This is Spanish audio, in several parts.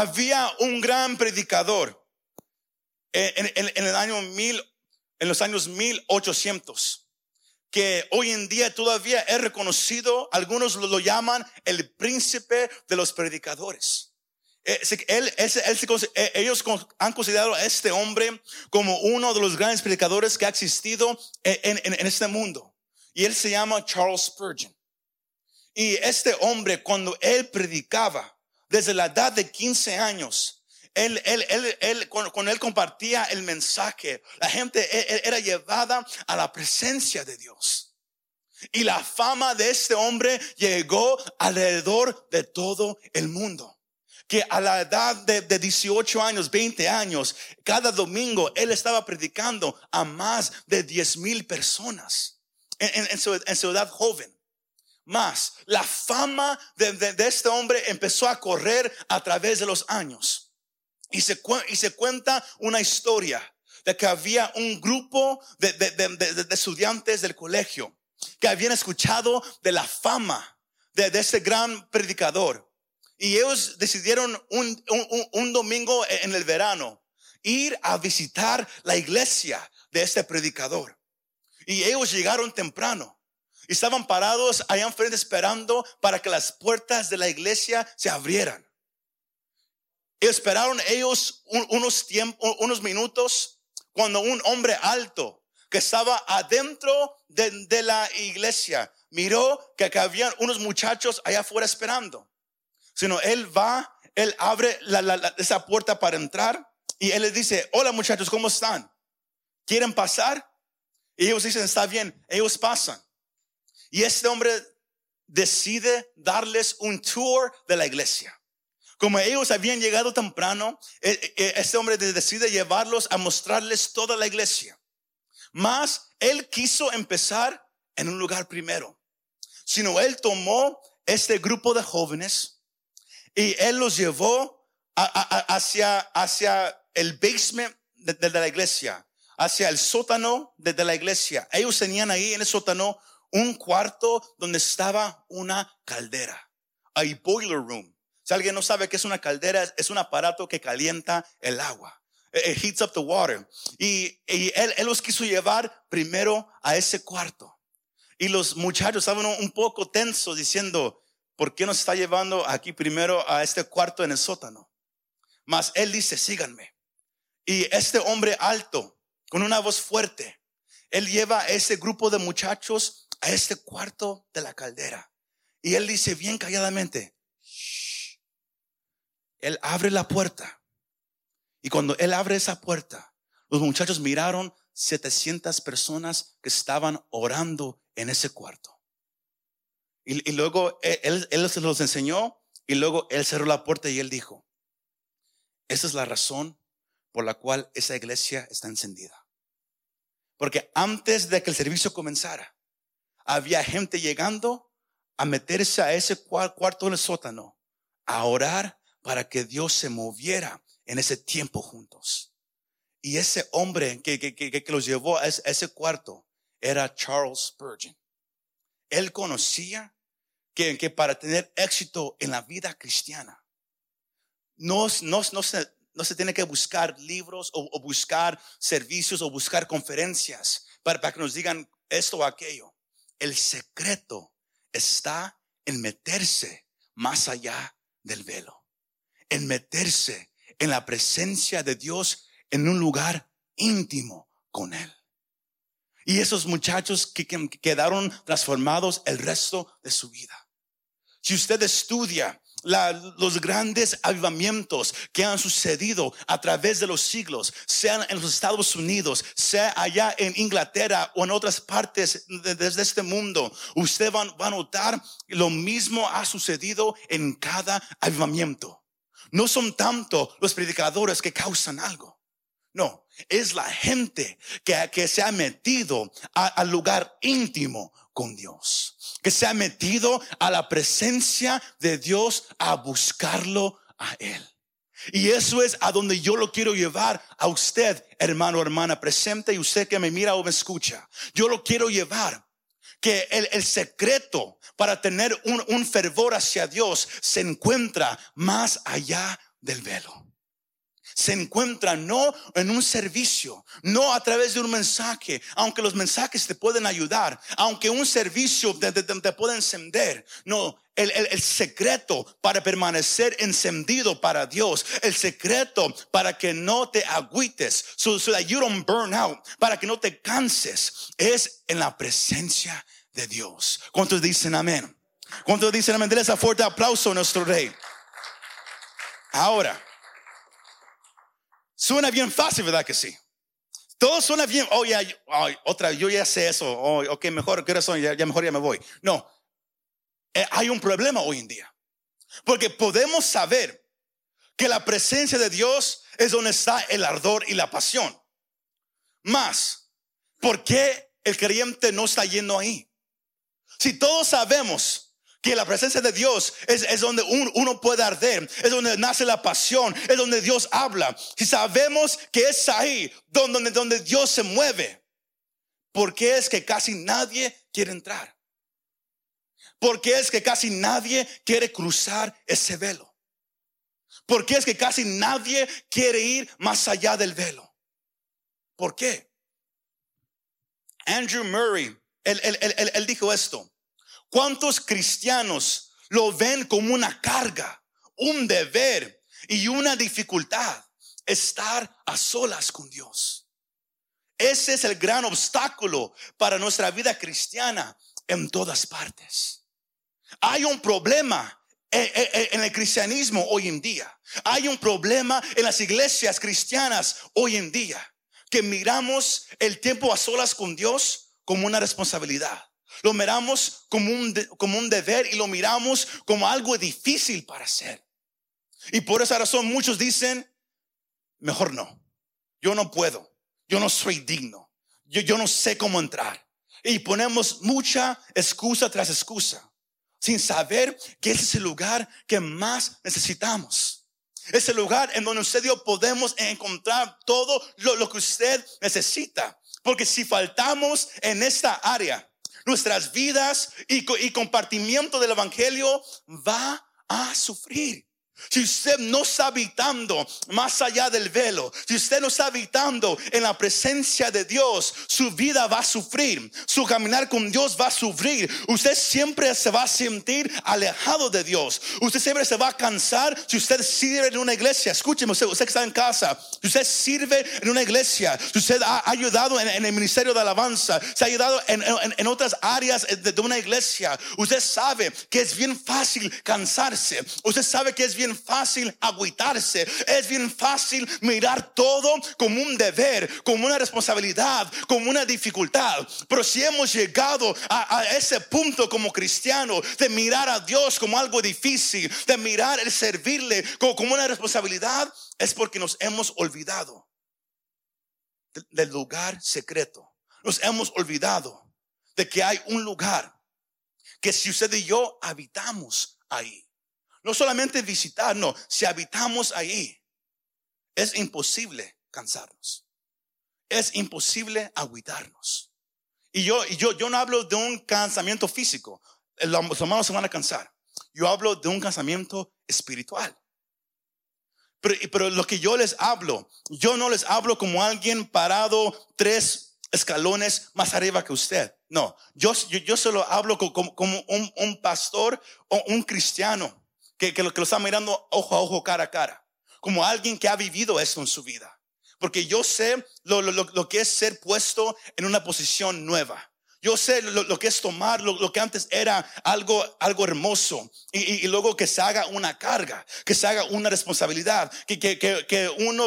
había un gran predicador en, el año mil, en los años 1800 que hoy en día todavía es reconocido, algunos lo, llaman el príncipe de los predicadores. Eh, eh, ellos han considerado a este hombre como uno de los grandes predicadores que ha existido en, en, este mundo. Y él se llama Charles Spurgeon. Y este hombre, cuando él predicaba, desde la edad de 15 años, él, él, él, él cuando, él compartía el mensaje, la gente e, e, era llevada a la presencia de Dios. Y la fama de este hombre llegó alrededor de todo el mundo. Que a la edad de, de 18 años, 20 años, cada domingo él estaba predicando a más de 10 mil personas en su edad joven más. La fama de, de, de, este hombre empezó a correr a través de los años. Y se, y se cuenta una historia de que había un grupo de, de, estudiantes del colegio que habían escuchado de la fama de, ese gran predicador. Y ellos decidieron un, un, un domingo en el verano ir a visitar la iglesia de este predicador. Y ellos llegaron temprano. Y estaban parados allá enfrente esperando para que las puertas de la iglesia se abrieran. Esperaron ellos unos tiempos, unos minutos, cuando un hombre alto que estaba adentro de, la iglesia miró que, había unos muchachos allá afuera esperando. Sino él va, él abre esa puerta para entrar y él les dice, hola muchachos, ¿cómo están? ¿Quieren pasar? Y ellos dicen, está bien, ellos pasan. Y este hombre decide darles un tour de la iglesia. Como ellos habían llegado temprano, e, e, este hombre decide llevarlos a mostrarles toda la iglesia. Mas él quiso empezar en un lugar primero. Sino él tomó este grupo de jóvenes y él los llevó hacia, hacia el basement de, la iglesia, hacia el sótano de, de la iglesia. Ellos tenían ahí en el sótano un cuarto donde estaba una caldera, a boiler room. Si alguien no sabe qué es una caldera, es un aparato que calienta el agua. It heats up the water. Y, él, él, los quiso llevar primero a ese cuarto. Y los muchachos estaban un poco tensos diciendo, ¿por qué nos está llevando aquí primero a este cuarto en el sótano? Mas él dice, síganme. Y este hombre alto, con una voz fuerte, él lleva a ese grupo de muchachos a este cuarto de la caldera. Y él dice bien calladamente, él abre la puerta. Y cuando él abre esa puerta, los muchachos miraron 700 personas que estaban orando en ese cuarto. Y, luego él, él, se los enseñó y luego él cerró la puerta y él dijo, esa es la razón por la cual esa iglesia está encendida. Porque antes de que el servicio comenzara, había gente llegando a meterse a ese cuarto en el sótano, a orar para que Dios se moviera en ese tiempo juntos. Y ese hombre que, que, que, que los llevó a ese, cuarto era Charles Spurgeon. Él conocía que, que para tener éxito en la vida cristiana, no, no, no, se, no se tiene que buscar libros o, o buscar servicios o buscar conferencias para, para que nos digan esto o aquello. El secreto está en meterse más allá del velo en meterse en la presencia de Dios en un lugar íntimo con Él. Y esos muchachos que, quedaron transformados el resto de su vida. Si usted estudia los grandes avivamientos que han sucedido a través de los siglos, sean en los Estados Unidos, sea allá en Inglaterra o en otras partes de, este mundo, usted va a notar lo mismo ha sucedido en cada avivamiento. No son tanto los predicadores que causan algo. No, es la gente que, que se ha metido al lugar íntimo con Dios, que se ha metido a la presencia de Dios a buscarlo a Él. Y eso es a donde yo lo quiero llevar a usted, hermano, hermana presente y usted que me mira o me escucha. Yo lo quiero llevar que el, el secreto para tener un, un fervor hacia Dios se encuentra más allá del velo se encuentra no en un servicio, no a través de un mensaje, aunque los mensajes te pueden ayudar, aunque un servicio te, puede encender. No, el, el, secreto para permanecer encendido para Dios, el secreto para que no te agüites, so, that you don't burn out, para que no te canses, es en la presencia de Dios. ¿Cuántos dicen amén? ¿Cuántos dicen amén? Denle ese fuerte aplauso a nuestro rey. Ahora. Suena bien fácil, ¿verdad que sí? Todo suena bien. Oh, ya, otra, yo ya sé eso. Oh, ok, mejor, ¿qué? Ya, ya mejor ya me voy. No, eh, hay un problema hoy en día. Porque podemos saber que la presencia de Dios es donde está el ardor y la pasión. Más, ¿por qué el creyente no está yendo ahí? Si todos sabemos que la presencia de Dios es, donde uno puede arder, es donde nace la pasión, es donde Dios habla. Si sabemos que es ahí donde, donde Dios se mueve, ¿por qué es que casi nadie quiere entrar? ¿Por qué es que casi nadie quiere cruzar ese velo? ¿Por qué es que casi nadie quiere ir más allá del velo? ¿Por qué? Andrew Murray, él dijo esto. ¿Cuántos cristianos lo ven como una carga, un deber y una dificultad? Estar a solas con Dios. Ese es el gran obstáculo para nuestra vida cristiana en todas partes. Hay un problema en el cristianismo hoy en día. Hay un problema en las iglesias cristianas hoy en día. Que miramos el tiempo a solas con Dios como una responsabilidad. Lo miramos como un, como un deber y lo miramos como algo difícil para hacer. Y por esa razón muchos dicen, mejor no, yo no puedo, yo no soy digno, yo, yo no sé cómo entrar. Y ponemos mucha excusa tras excusa, sin saber que ese es el lugar que más necesitamos. Es el lugar en donde usted y podemos encontrar todo lo, lo que usted necesita. Porque si faltamos en esta área, nuestras vidas y, compartimiento del Evangelio va a sufrir. Si usted no está habitando más allá del velo, si usted no está habitando en la presencia de Dios, su vida va a sufrir, su caminar con Dios va a sufrir. Usted siempre se va a sentir alejado de Dios. Usted siempre se va a cansar si usted sirve en una iglesia. Escúcheme, usted, que está en casa, si usted sirve en una iglesia, si usted ha ayudado en, el ministerio de alabanza, se ha ayudado en, otras áreas de una iglesia, usted sabe que es bien fácil cansarse. Usted sabe que es bien fácil agüitarse, es bien fácil mirar todo como un deber, como una responsabilidad, como una dificultad. Pero si hemos llegado a, ese punto como cristiano de mirar a Dios como algo difícil, de mirar el servirle como, como una responsabilidad, es porque nos hemos olvidado del lugar secreto. Nos hemos olvidado de que hay un lugar que si usted y yo habitamos ahí. No solamente visitar, no, si habitamos ahí, es imposible cansarnos. Es imposible agüitarnos. Y yo, yo, yo no hablo de un cansamiento físico. Los hermanos se van a cansar. Yo hablo de un cansamiento espiritual. Pero, pero, lo que yo les hablo, yo no les hablo como alguien parado tres escalones más arriba que usted. No, yo, yo, yo solo hablo como, como un, un, pastor o un cristiano que, lo, que lo está mirando ojo a ojo, cara a cara, como alguien que ha vivido esto en su vida. Porque yo sé lo, lo, lo que es ser puesto en una posición nueva. Yo sé lo, que es tomar lo, que antes era algo, algo hermoso y, luego que se haga una carga, que se haga una responsabilidad, que, que, que, uno,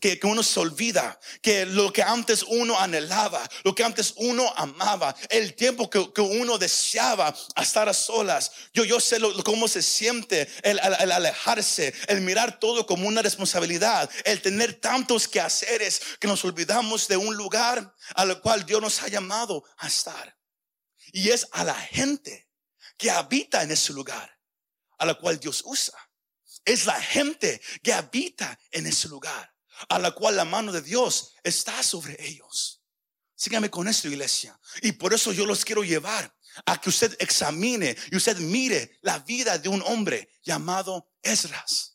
que, uno se olvida, que lo que antes uno anhelaba, lo que antes uno amaba, el tiempo que, uno deseaba estar a solas. Yo, yo sé cómo se siente el, el, alejarse, el mirar todo como una responsabilidad, el tener tantos quehaceres que nos olvidamos de un lugar al cual Dios nos ha llamado a estar. Y es a la gente que habita en ese lugar a la cual Dios usa. Es la gente que habita en ese lugar a la cual la mano de Dios está sobre ellos. Sígame con esto, iglesia. Y por eso yo los quiero llevar a que usted examine y usted mire la vida de un hombre llamado Esdras.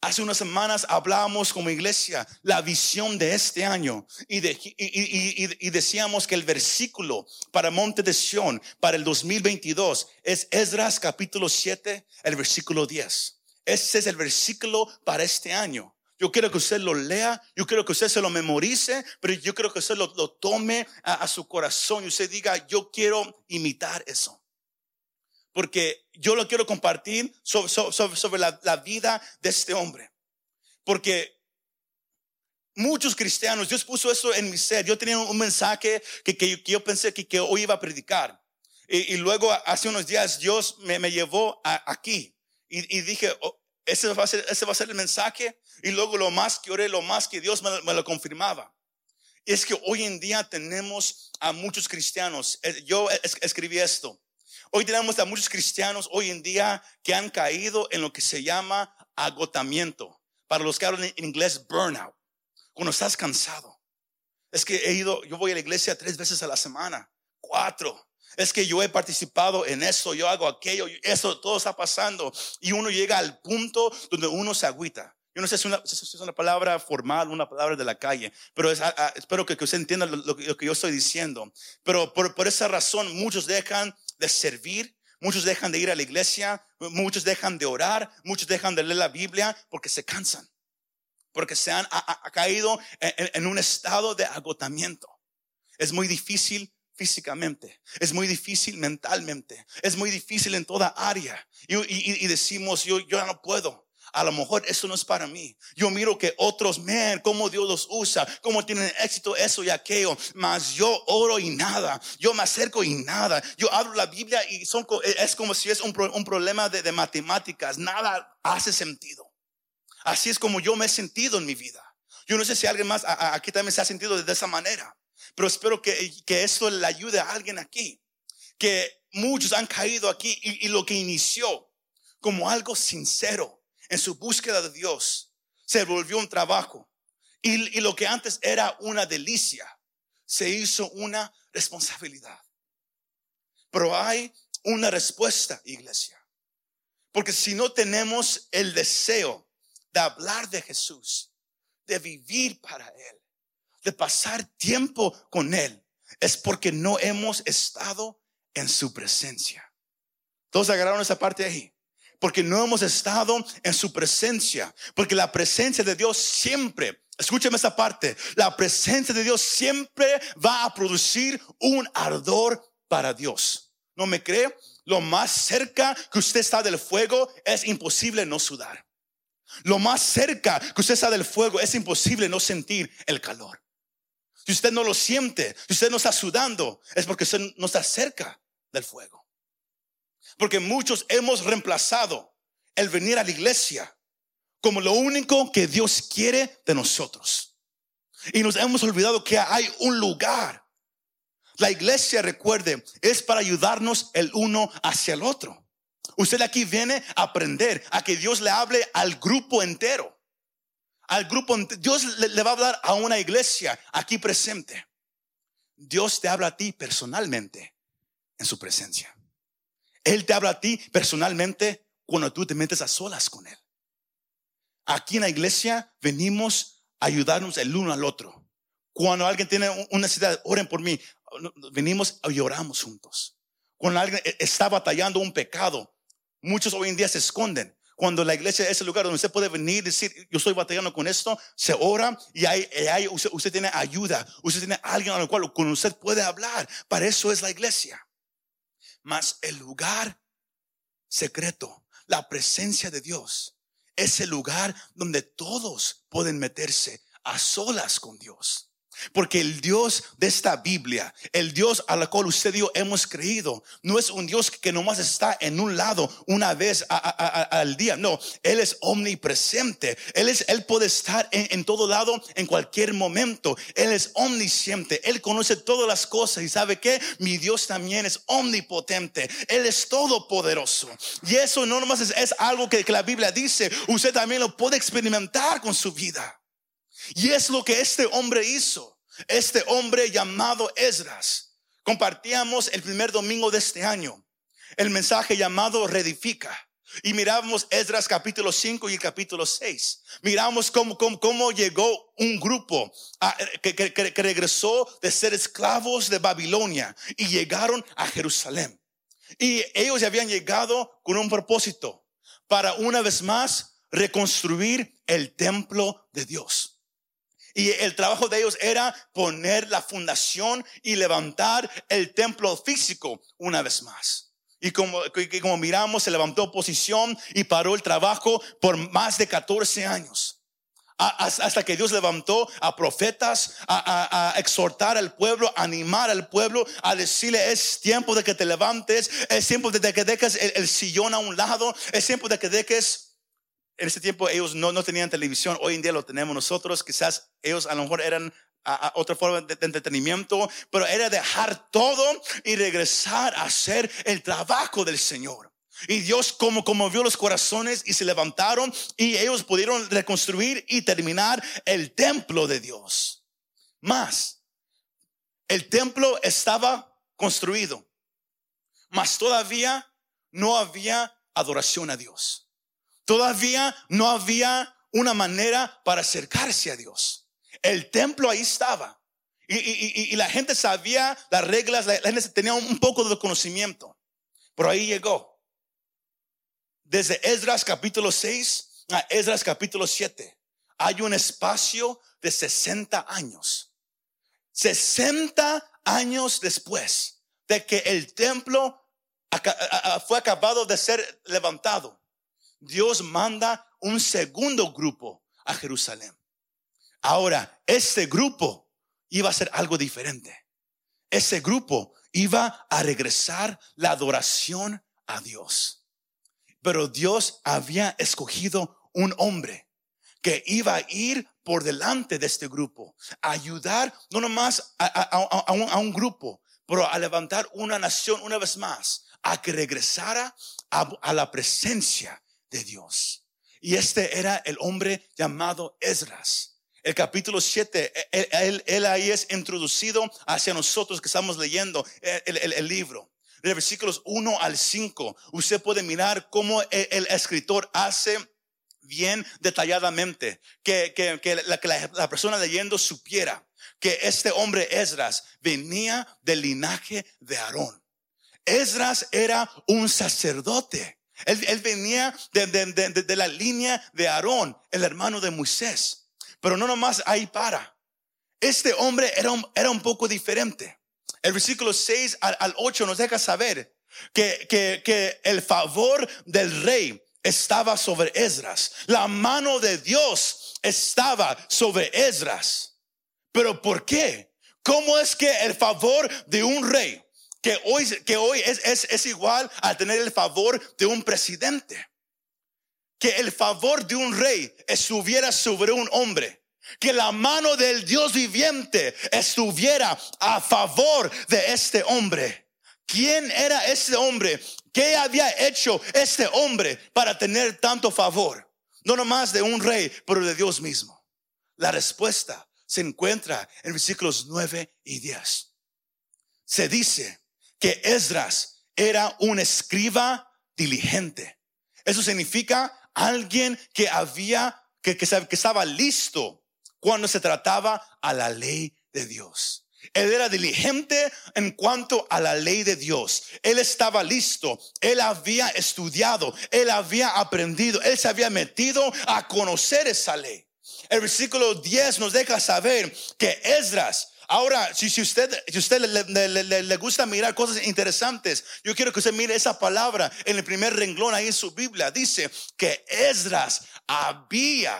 Hace unas semanas hablábamos como iglesia la visión de este año y, decíamos que el versículo para Monte de Sion para el 2022 es Esdras capítulo 7, el versículo 10. Ese es el versículo para este año. Yo quiero que usted lo lea, yo quiero que usted se lo memorice, pero yo quiero que usted lo, tome a, su corazón y usted diga, yo quiero imitar eso. Porque yo lo quiero compartir sobre, la, vida de este hombre. Porque muchos cristianos, Dios puso eso en mi ser. Yo tenía un mensaje que, yo pensé que, hoy iba a predicar. Y, luego hace unos días Dios me, llevó aquí. Y, dije, oh, ese va, a ser, ese va a ser el mensaje. Y luego lo más que oré, lo más que Dios me, lo confirmaba. es que hoy en día tenemos a muchos cristianos. Eh, yo escribí esto. Hoy tenemos a muchos cristianos hoy en día que han caído en lo que se llama agotamiento. Para los que hablan en inglés, burnout. Cuando estás cansado. Es que he ido, yo voy a la iglesia tres veces a la semana, cuatro. Es que yo he participado en eso, yo hago aquello, eso todo está pasando. Y uno llega al punto donde uno se agüita. Yo no sé si es una, palabra formal, una palabra de la calle, pero espero que, usted entienda lo, que yo estoy diciendo. Pero por, por esa razón muchos dejan de servir, muchos dejan de ir a la iglesia, muchos dejan de orar, muchos dejan de leer la Biblia porque se cansan, porque se han caído en un estado de agotamiento. Es muy difícil físicamente, es muy difícil mentalmente, es muy difícil en toda área. Y, decimos, yo, yo no puedo. A lo mejor eso no es para mí. Yo miro que otros, man, cómo Dios los usa, cómo tienen éxito eso y aquello. Mas yo oro y nada. Yo me acerco y nada. Yo abro la Biblia y son, es como si es un, problema de, de matemáticas. Nada hace sentido. Así es como yo me he sentido en mi vida. Yo no sé si alguien más aquí también se ha sentido de esa manera. Pero espero que, que esto le ayude a alguien aquí. Que muchos han caído aquí y, lo que inició como algo sincero en su búsqueda de Dios se volvió un trabajo. Y, lo que antes era una delicia se hizo una responsabilidad. Pero hay una respuesta, iglesia. Porque si no tenemos el deseo de hablar de Jesús, de vivir para Él, de pasar tiempo con Él, es porque no hemos estado en su presencia. Todos agarraron esa parte ahí. Porque no hemos estado en su presencia. Porque la presencia de Dios siempre, escúcheme esa parte, la presencia de Dios siempre va a producir un ardor para Dios. ¿No me cree? Lo más cerca que usted está del fuego es imposible no sudar. Lo más cerca que usted está del fuego es imposible no sentir el calor. Si usted no lo siente, si usted no está sudando, es porque usted no está cerca del fuego. Porque muchos hemos reemplazado el venir a la iglesia como lo único que Dios quiere de nosotros. Y nos hemos olvidado que hay un lugar. La iglesia, recuerde, es para ayudarnos el uno hacia el otro. Usted aquí viene a aprender a que Dios le hable al grupo entero al grupo, Dios le, va a hablar a una iglesia aquí presente. Dios te habla a ti personalmente en su presencia. Él te habla a ti personalmente cuando tú te metes a solas con Él. Aquí en la iglesia venimos a ayudarnos el uno al otro. Cuando alguien tiene una necesidad, oren por mí. Venimos y oramos juntos. Cuando alguien e, está batallando un pecado, muchos hoy en día se esconden. Cuando la iglesia es el lugar donde usted puede venir y decir, yo estoy batallando con esto, se ora y hay, usted, tiene ayuda, usted tiene alguien al cual con usted puede hablar. Para eso es la iglesia. Mas el lugar secreto, la presencia de Dios, es el lugar donde todos pueden meterse a solas con Dios. Porque el Dios de esta Biblia, el Dios a la cual usted y yo hemos creído, no es un Dios que nomás está en un lado una vez al día. No, Él es omnipresente. Él, es, él puede estar en, todo lado en cualquier momento. Él es omnisciente. Él conoce todas las cosas. Y sabe que mi Dios también es omnipotente. Él es todopoderoso. Y eso no nomás es, algo que la Biblia dice. Usted también lo puede experimentar con su vida. Y es lo que este hombre hizo. Este hombre llamado Esdras. Compartíamos el primer domingo de este año el mensaje llamado Redifica. Y miramos Esdras capítulo 5 y capítulo 6. Miramos cómo, cómo, cómo llegó un grupo que, que, que regresó de ser esclavos de Babilonia y llegaron a Jerusalén. Y ellos habían llegado con un propósito para una vez más reconstruir el templo de Dios. Y el trabajo de ellos era poner la fundación y levantar el templo físico una vez más. Y como, miramos, se levantó oposición y paró el trabajo por más de 14 años. Hasta que Dios levantó a profetas a, exhortar al pueblo, animar al pueblo, a decirle es tiempo de que te levantes, es tiempo de que dejes el, sillón a un lado, es tiempo de que dejes en ese tiempo ellos no, no, tenían televisión, hoy en día lo tenemos nosotros, quizás ellos a lo mejor eran otra forma de, entretenimiento, pero era dejar todo y regresar a hacer el trabajo del Señor. Y Dios como conmovió los corazones y se levantaron y ellos pudieron reconstruir y terminar el templo de Dios. Más, el templo estaba construido, mas todavía no había adoración a Dios. Todavía no había una manera para acercarse a Dios. El templo ahí estaba. Y, la gente sabía las reglas, la, gente tenía un poco de conocimiento. Pero ahí llegó. Desde Esdras capítulo 6 a Esdras capítulo 7 hay un espacio de 60 años. 60 años después de que el templo fue acabado de ser levantado, Dios manda un segundo grupo a Jerusalén. Ahora, ese grupo iba a ser algo diferente. Ese grupo iba a regresar la adoración a Dios. Pero Dios había escogido un hombre que iba a ir por delante de este grupo, a ayudar no nomás a, un, grupo, pero a levantar una nación una vez más, a que regresara a la presencia de Dios. Y este era el hombre llamado Esdras el capítulo 7, él, ahí es introducido hacia nosotros que estamos leyendo el, libro. De versículos 1 al 5, usted puede mirar cómo el, escritor hace bien detalladamente que, la, la, persona leyendo supiera que este hombre Esdras venía del linaje de Aarón. Esdras era un sacerdote. Él, venía de, de, la línea de Aarón, el hermano de Moisés. Pero no nomás ahí para. Este hombre era un, era un poco diferente. El versículo 6 al, 8 nos deja saber que, que, que el favor del rey estaba sobre Esdras. La mano de Dios estaba sobre Esdras. Pero ¿por qué? ¿Cómo es que el favor de un rey, que hoy, que hoy es, es, es igual a tener el favor de un presidente? que el favor de un rey estuviera sobre un hombre. Que la mano del Dios viviente estuviera a favor de este hombre. ¿Quién era este hombre? ¿Qué había hecho este hombre para tener tanto favor? No nomás de un rey, pero de Dios mismo. La respuesta se encuentra en versículos 9 y 10. Se dice que Esdras era un escriba diligente. Eso significa alguien que había, que, que, estaba listo cuando se trataba a la ley de Dios. Él era diligente en cuanto a la ley de Dios. Él estaba listo. Él había estudiado. Él había aprendido. Él se había metido a conocer esa ley. El versículo 10 nos deja saber que Esdras Ahora, si, si usted, si usted le, gusta mirar cosas interesantes, yo quiero que usted mire esa palabra en el primer renglón ahí en su Biblia. Dice que Esdras había.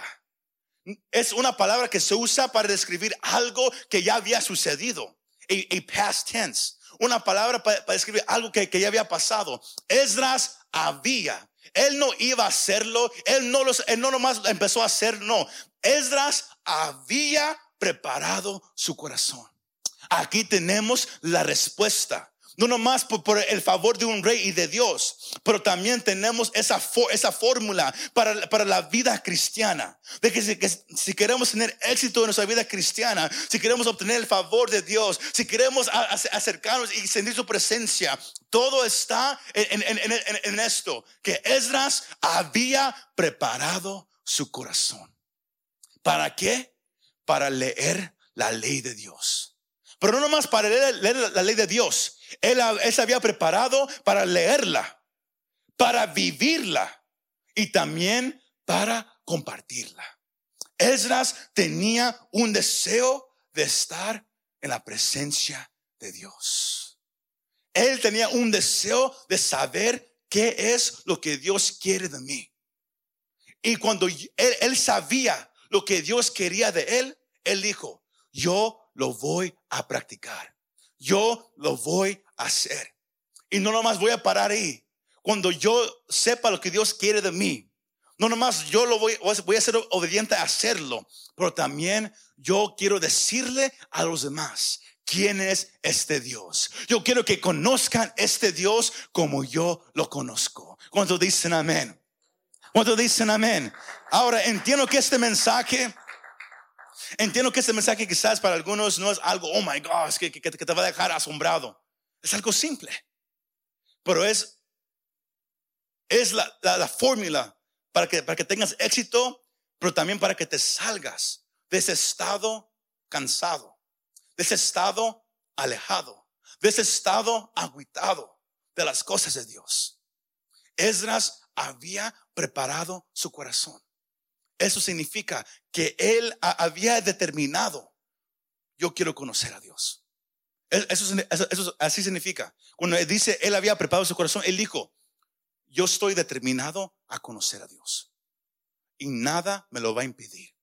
Es una palabra que se usa para describir algo que ya había sucedido. A, past tense. Una palabra para, describir algo que, que ya había pasado. Esdras había. Él no iba a hacerlo. Él no, los, él no nomás empezó a hacer, no. Esdras había preparado su corazón. Aquí tenemos la respuesta no nomás por, el favor de un rey y de Dios, pero también tenemos esa, esa fórmula para, para, la vida cristiana. De que si, queremos tener éxito en nuestra vida cristiana, si queremos obtener el favor de Dios, si queremos acercarnos y sentir su presencia, todo está en, en esto, que Esdras había preparado su corazón. ¿Para qué? Para leer la ley de Dios. Pero no nomás para leer, la ley de Dios. Él, se había preparado para leerla, para vivirla y también para compartirla. Esdras tenía un deseo de estar en la presencia de Dios. Él tenía un deseo de saber qué es lo que Dios quiere de mí. Y cuando él, él sabía lo que Dios quería de él, él dijo, yo lo voy a practicar. Yo lo voy a hacer. Y no nomás voy a parar ahí. Cuando yo sepa lo que Dios quiere de mí, no nomás yo lo voy, voy a ser obediente a hacerlo, pero también yo quiero decirle a los demás quién es este Dios. Yo quiero que conozcan este Dios como yo lo conozco. Cuando dicen amén. Cuando dicen amén. Ahora entiendo que este mensaje Entiendo que este mensaje quizás para algunos no es algo, oh my God, que, que, te va a dejar asombrado. Es algo simple. Pero es, es la, la, fórmula para que, para que tengas éxito, pero también para que te salgas de ese estado cansado, de ese estado alejado, de ese estado aguitado de las cosas de Dios. Esdras había preparado su corazón. Eso significa que él había determinado, yo quiero conocer a Dios. Eso, eso, así significa. Cuando dice, él había preparado su corazón, él dijo, yo estoy determinado a conocer a Dios. Y nada me lo va a impedir.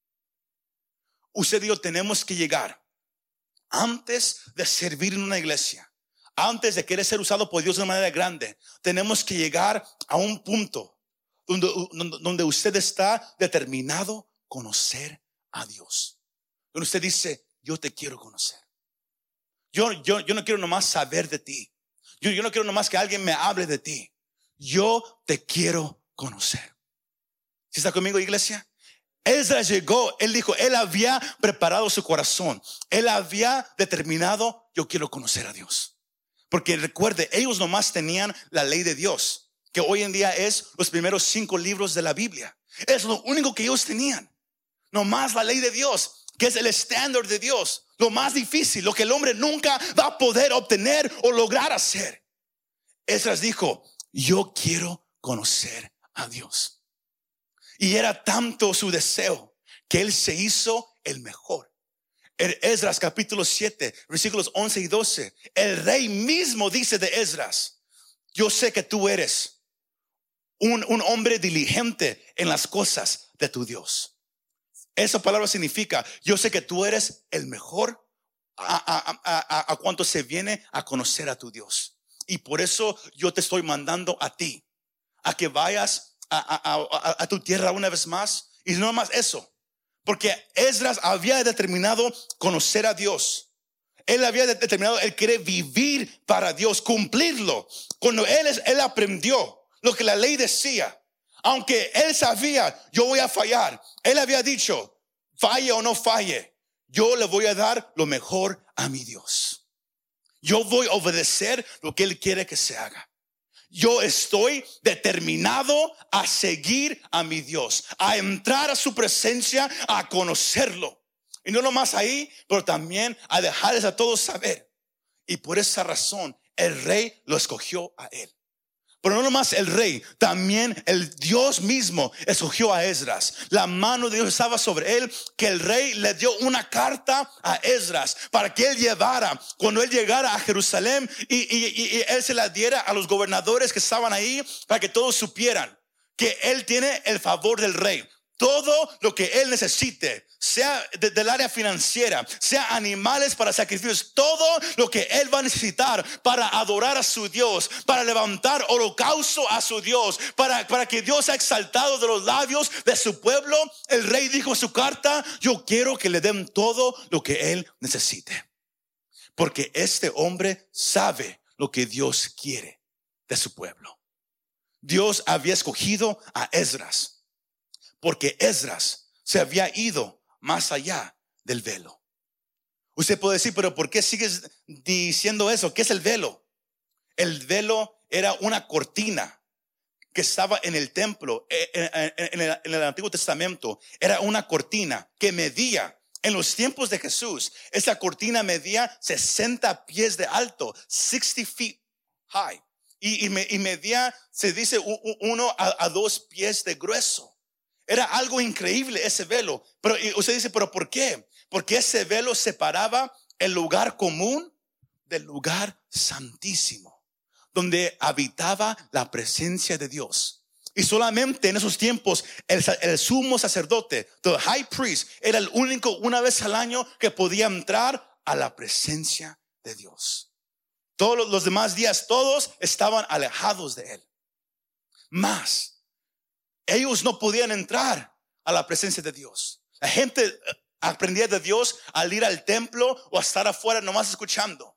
Usted yo tenemos que llegar antes de servir en una iglesia, antes de querer ser usado por Dios de una manera grande, tenemos que llegar a un punto donde, usted está determinado conocer a Dios. Donde usted dice, yo te quiero conocer. Yo, yo, yo no quiero nomás saber de ti. Yo, yo no quiero nomás que alguien me hable de ti. Yo te quiero conocer. ¿Sí está conmigo, iglesia? Ezra llegó, él dijo, él había preparado su corazón. Él había determinado, yo quiero conocer a Dios. Porque recuerde, ellos nomás tenían la ley de Dios que hoy en día es los primeros cinco libros de la Biblia. Es lo único que ellos tenían. No más la ley de Dios, que es el estándar de Dios. Lo más difícil, lo que el hombre nunca va a poder obtener o lograr hacer. Esdras dijo, yo quiero conocer a Dios. Y era tanto su deseo que él se hizo el mejor. En Esdras capítulo 7, versículos 11 y 12, el rey mismo dice de Esdras, yo sé que tú eres un, hombre diligente en las cosas de tu Dios. Esa palabra significa, yo sé que tú eres el mejor a, a, cuanto se viene a conocer a tu Dios. Y por eso yo te estoy mandando a ti, a que vayas a, tu tierra una vez más. Y no más eso, porque Esdras había determinado conocer a Dios. Él había determinado, él quiere vivir para Dios, cumplirlo. Cuando él, él aprendió lo que la ley decía. Aunque él sabía, yo voy a fallar. Él había dicho, falle o no falle, yo le voy a dar lo mejor a mi Dios. Yo voy a obedecer lo que Él quiere que se haga. Yo estoy determinado a seguir a mi Dios, a entrar a su presencia, a conocerlo. Y no nomás ahí, pero también a dejarles a todos saber. Y por esa razón el rey lo escogió a él. Pero no nomás el rey, también el Dios mismo escogió a Esdras. La mano de Dios estaba sobre él, que el rey le dio una carta a Esdras para que él llevara, cuando él llegara a Jerusalén y, él se la diera a los gobernadores que estaban ahí, para que todos supieran que él tiene el favor del rey. Todo lo que él necesite sea del área financiera, sea animales para sacrificios, todo lo que él va a necesitar para adorar a su Dios, para levantar holocausto a su Dios, para, para que Dios sea exaltado de los labios de su pueblo, el rey dijo en su carta, yo quiero que le den todo lo que él necesite. Porque este hombre sabe lo que Dios quiere de su pueblo. Dios había escogido a Esdras, porque Esdras se había ido más allá del velo. Usted puede decir, pero ¿por qué sigues diciendo eso? ¿Qué es el velo? El velo era una cortina que estaba en el templo, eh, eh, en el, Antiguo Testamento. Era una cortina que medía en los tiempos de Jesús, esa cortina medía 60 pies de alto, 60 feet high. Y, medía, se dice, uno a, dos pies de grueso. Era algo increíble ese velo. Pero usted dice, ¿pero por qué? Porque ese velo separaba el lugar común del lugar santísimo, donde habitaba la presencia de Dios. Y solamente en esos tiempos el, sumo sacerdote, el high priest, era el único una vez al año que podía entrar a la presencia de Dios. Todos los demás días, todos estaban alejados de él. Más, ellos no podían entrar a la presencia de Dios. La gente eh, aprendía de Dios al ir al templo o a estar afuera nomás escuchando.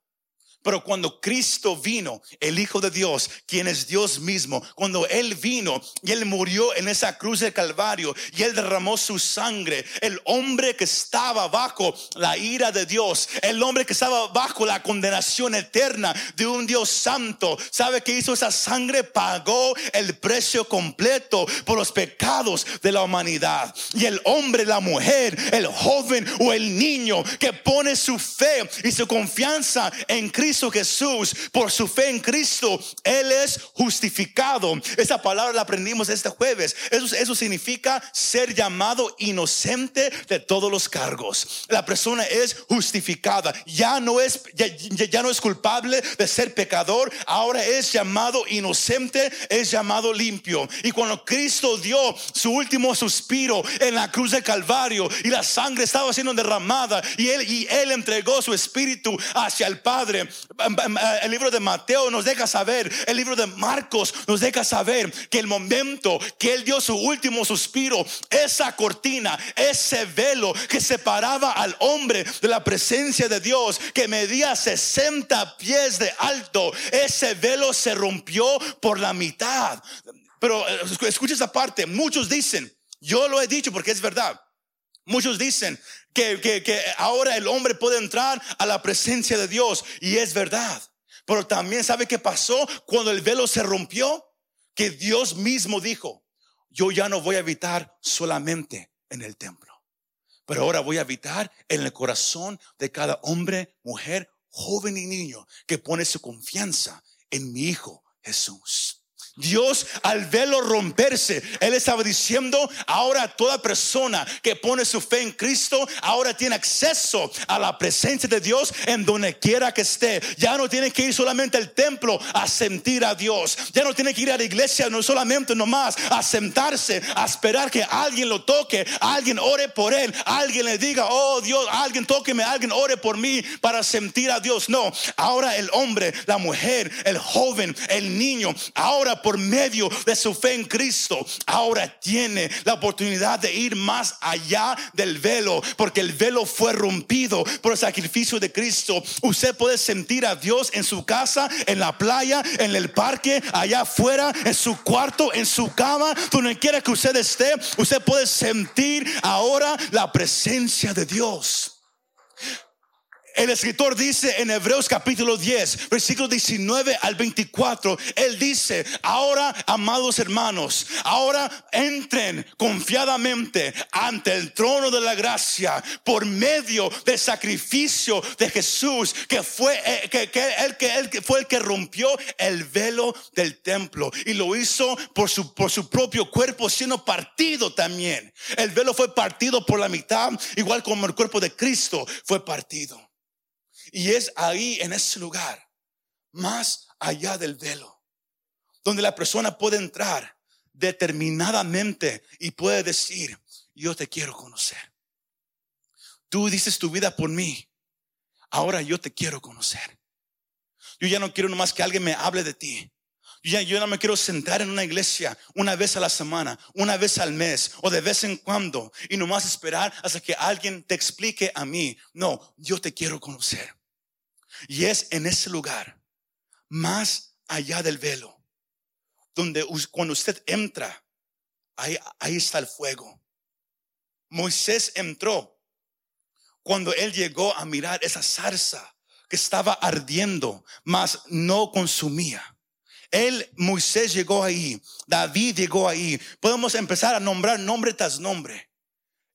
Pero cuando Cristo vino, el Hijo de Dios, quien es Dios mismo, cuando Él vino y Él murió en esa cruz de Calvario y Él derramó su sangre, el hombre que estaba bajo la ira de Dios, el hombre que estaba bajo la condenación eterna de un Dios santo, ¿sabe qué hizo esa sangre? Pagó el precio completo por los pecados de la humanidad. Y el hombre, la mujer, el joven o el niño que pone su fe y su confianza en Cristo, Jesús, por su fe en Cristo, Él es justificado. Esa palabra la aprendimos este jueves. Eso, eso significa ser llamado inocente de todos los cargos. La persona es justificada. Ya no es, ya, ya no es culpable de ser pecador. Ahora es llamado inocente, es llamado limpio. Y cuando Cristo dio su último suspiro en la cruz de Calvario y la sangre estaba siendo derramada y él, y él entregó su espíritu hacia el Padre, el libro de Mateo nos deja saber, el libro de Marcos nos deja saber que el momento que él dio su último suspiro, esa cortina, ese velo que separaba al hombre de la presencia de Dios, que medía 60 pies de alto, ese velo se rompió por la mitad. Pero eh, escucha esa parte, muchos dicen, yo lo he dicho porque es verdad. Muchos dicen que, que, ahora el hombre puede entrar a la presencia de Dios y es verdad. Pero también sabe qué pasó cuando el velo se rompió, que Dios mismo dijo, yo ya no voy a habitar solamente en el templo, pero ahora voy a habitar en el corazón de cada hombre, mujer, joven y niño que pone su confianza en mi Hijo Jesús. Dios al verlo romperse, Él estaba diciendo, ahora toda persona que pone su fe en Cristo, ahora tiene acceso a la presencia de Dios en donde quiera que esté. Ya no tiene que ir solamente al templo a sentir a Dios. Ya no tiene que ir a la iglesia no solamente nomás a sentarse, a esperar que alguien lo toque, alguien ore por él, alguien le diga, oh Dios, alguien tóqueme, alguien ore por mí para sentir a Dios. No, ahora el hombre, la mujer, el joven, el niño, ahora por medio de su fe en Cristo, ahora tiene la oportunidad de ir más allá del velo, porque el velo fue rompido por el sacrificio de Cristo. Usted puede sentir a Dios en su casa, en la playa, en el parque, allá afuera, en su cuarto, en su cama, donde quiera que usted esté, usted puede sentir ahora la presencia de Dios. El escritor dice en Hebreos capítulo 10, versículo 19 al 24, él dice, ahora, amados hermanos, ahora entren confiadamente ante el trono de la gracia por medio del sacrificio de Jesús, que fue, eh, que, el, que, fue el que rompió el velo del templo y lo hizo por su, por su propio cuerpo siendo partido también. El velo fue partido por la mitad, igual como el cuerpo de Cristo fue partido. Y es ahí, en ese lugar, más allá del velo, donde la persona puede entrar determinadamente y puede decir, yo te quiero conocer. Tú dices tu vida por mí. Ahora yo te quiero conocer. Yo ya no quiero nomás que alguien me hable de ti. Yo, ya, yo no me quiero sentar en una iglesia una vez a la semana, una vez al mes o de vez en cuando y nomás esperar hasta que alguien te explique a mí. No, yo te quiero conocer. Y es en ese lugar, más allá del velo. Donde cuando usted entra, ahí, ahí está el fuego. Moisés entró cuando él llegó a mirar esa zarza que estaba ardiendo, mas no consumía. Él, Moisés llegó ahí, David llegó ahí. Podemos empezar a nombrar nombre tras nombre.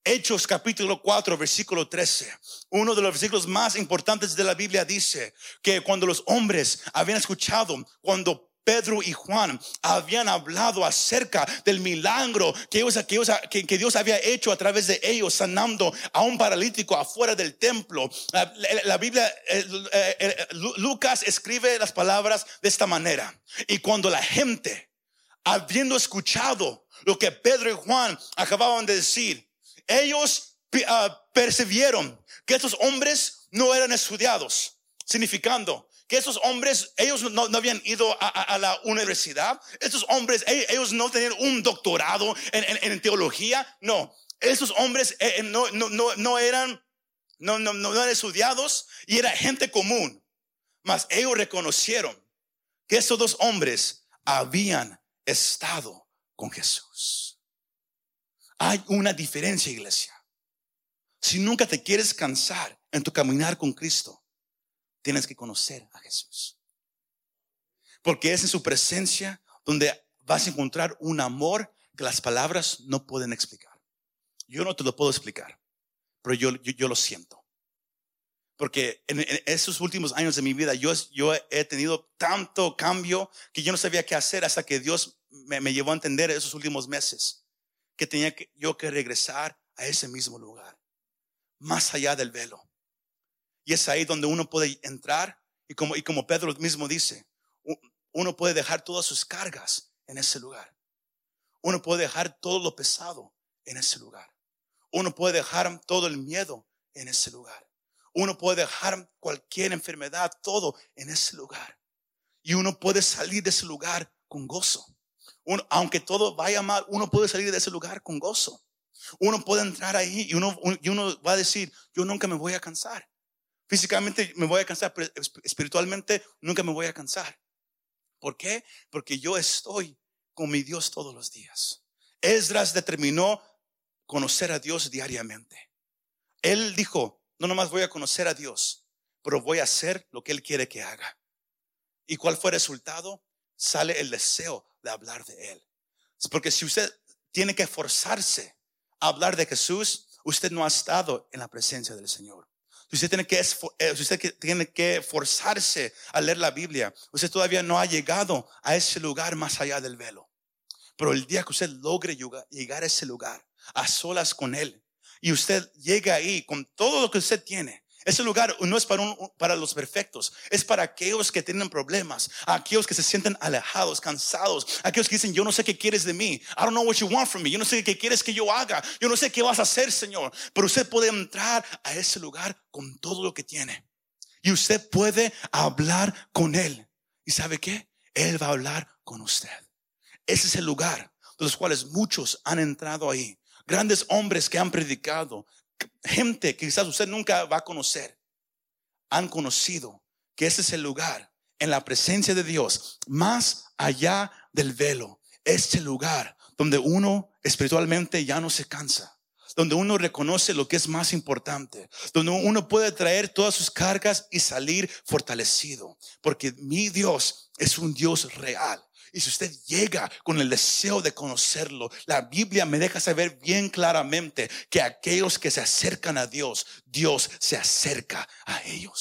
Hechos capítulo 4, versículo 13. Uno de los versículos más importantes de la Biblia dice que cuando los hombres habían escuchado, cuando Pedro y Juan habían hablado acerca del milagro que Dios, había hecho a través de ellos, sanando a un paralítico afuera del templo. La, Biblia, eh, eh, eh, Lucas escribe las palabras de esta manera. Y cuando la gente, habiendo escuchado lo que Pedro y Juan acababan de decir, ellos uh, percibieron que estos hombres no eran estudiados, significando que esos hombres, ellos no, habían ido a, la universidad, estos hombres, e, ellos no tenían un doctorado en, teología, no, esos hombres eh, eh, no, no, no, eran, no, no, no eran estudiados y era gente común, mas ellos reconocieron que esos dos hombres habían estado con Jesús. Hay una diferencia, iglesia. Si nunca te quieres cansar en tu caminar con Cristo, tienes que conocer a Jesús. Porque es en su presencia donde vas a encontrar un amor que las palabras no pueden explicar. Yo no te lo puedo explicar, pero yo, yo, lo siento. Porque en, esos últimos años de mi vida yo, yo he tenido tanto cambio que yo no sabía qué hacer hasta que Dios me, me llevó a entender esos últimos meses que tenía que, yo que regresar a ese mismo lugar, más allá del velo. Y es ahí donde uno puede entrar y como, y como Pedro mismo dice, uno puede dejar todas sus cargas en ese lugar. Uno puede dejar todo lo pesado en ese lugar. Uno puede dejar todo el miedo en ese lugar. Uno puede dejar cualquier enfermedad, todo en ese lugar. Y uno puede salir de ese lugar con gozo. Aunque todo vaya mal, uno puede salir de ese lugar con gozo. Uno puede entrar ahí y uno, y uno va a decir, yo nunca me voy a cansar. Físicamente me voy a cansar, pero espiritualmente nunca me voy a cansar. ¿Por qué? Porque yo estoy con mi Dios todos los días. Esdras determinó conocer a Dios diariamente. Él dijo, no nomás voy a conocer a Dios, pero voy a hacer lo que Él quiere que haga. ¿Y cuál fue el resultado? Sale el deseo de hablar de Él. Porque si usted tiene que forzarse a hablar de Jesús, usted no ha estado en la presencia del Señor. Usted tiene que, eh, usted tiene que forzarse a leer la Biblia. Usted todavía no ha llegado a ese lugar más allá del velo. Pero el día que usted logre llegar a ese lugar, a solas con Él, y usted llega ahí con todo lo que usted tiene, ese lugar no es para, para los perfectos, es para aquellos que tienen problemas, aquellos que se sienten alejados, cansados, aquellos que dicen, yo no sé qué quieres de mí, I don't know what you want from me, yo no sé qué quieres que yo haga, yo no sé qué vas a hacer, Señor, pero usted puede entrar a ese lugar con todo lo que tiene y usted puede hablar con Él. ¿Y sabe qué? Él va a hablar con usted. Ese es el lugar de los cuales muchos han entrado ahí. Grandes hombres que han predicado, gente que quizás usted nunca va a conocer, han conocido que ese es el lugar en la presencia de Dios, más allá del velo, este lugar donde uno espiritualmente ya no se cansa, donde uno reconoce lo que es más importante, donde uno puede traer todas sus cargas y salir fortalecido, porque mi Dios es un Dios real. Y si usted llega con el deseo de conocerlo, la Biblia me deja saber bien claramente que aquellos que se acercan a Dios, Dios se acerca a ellos.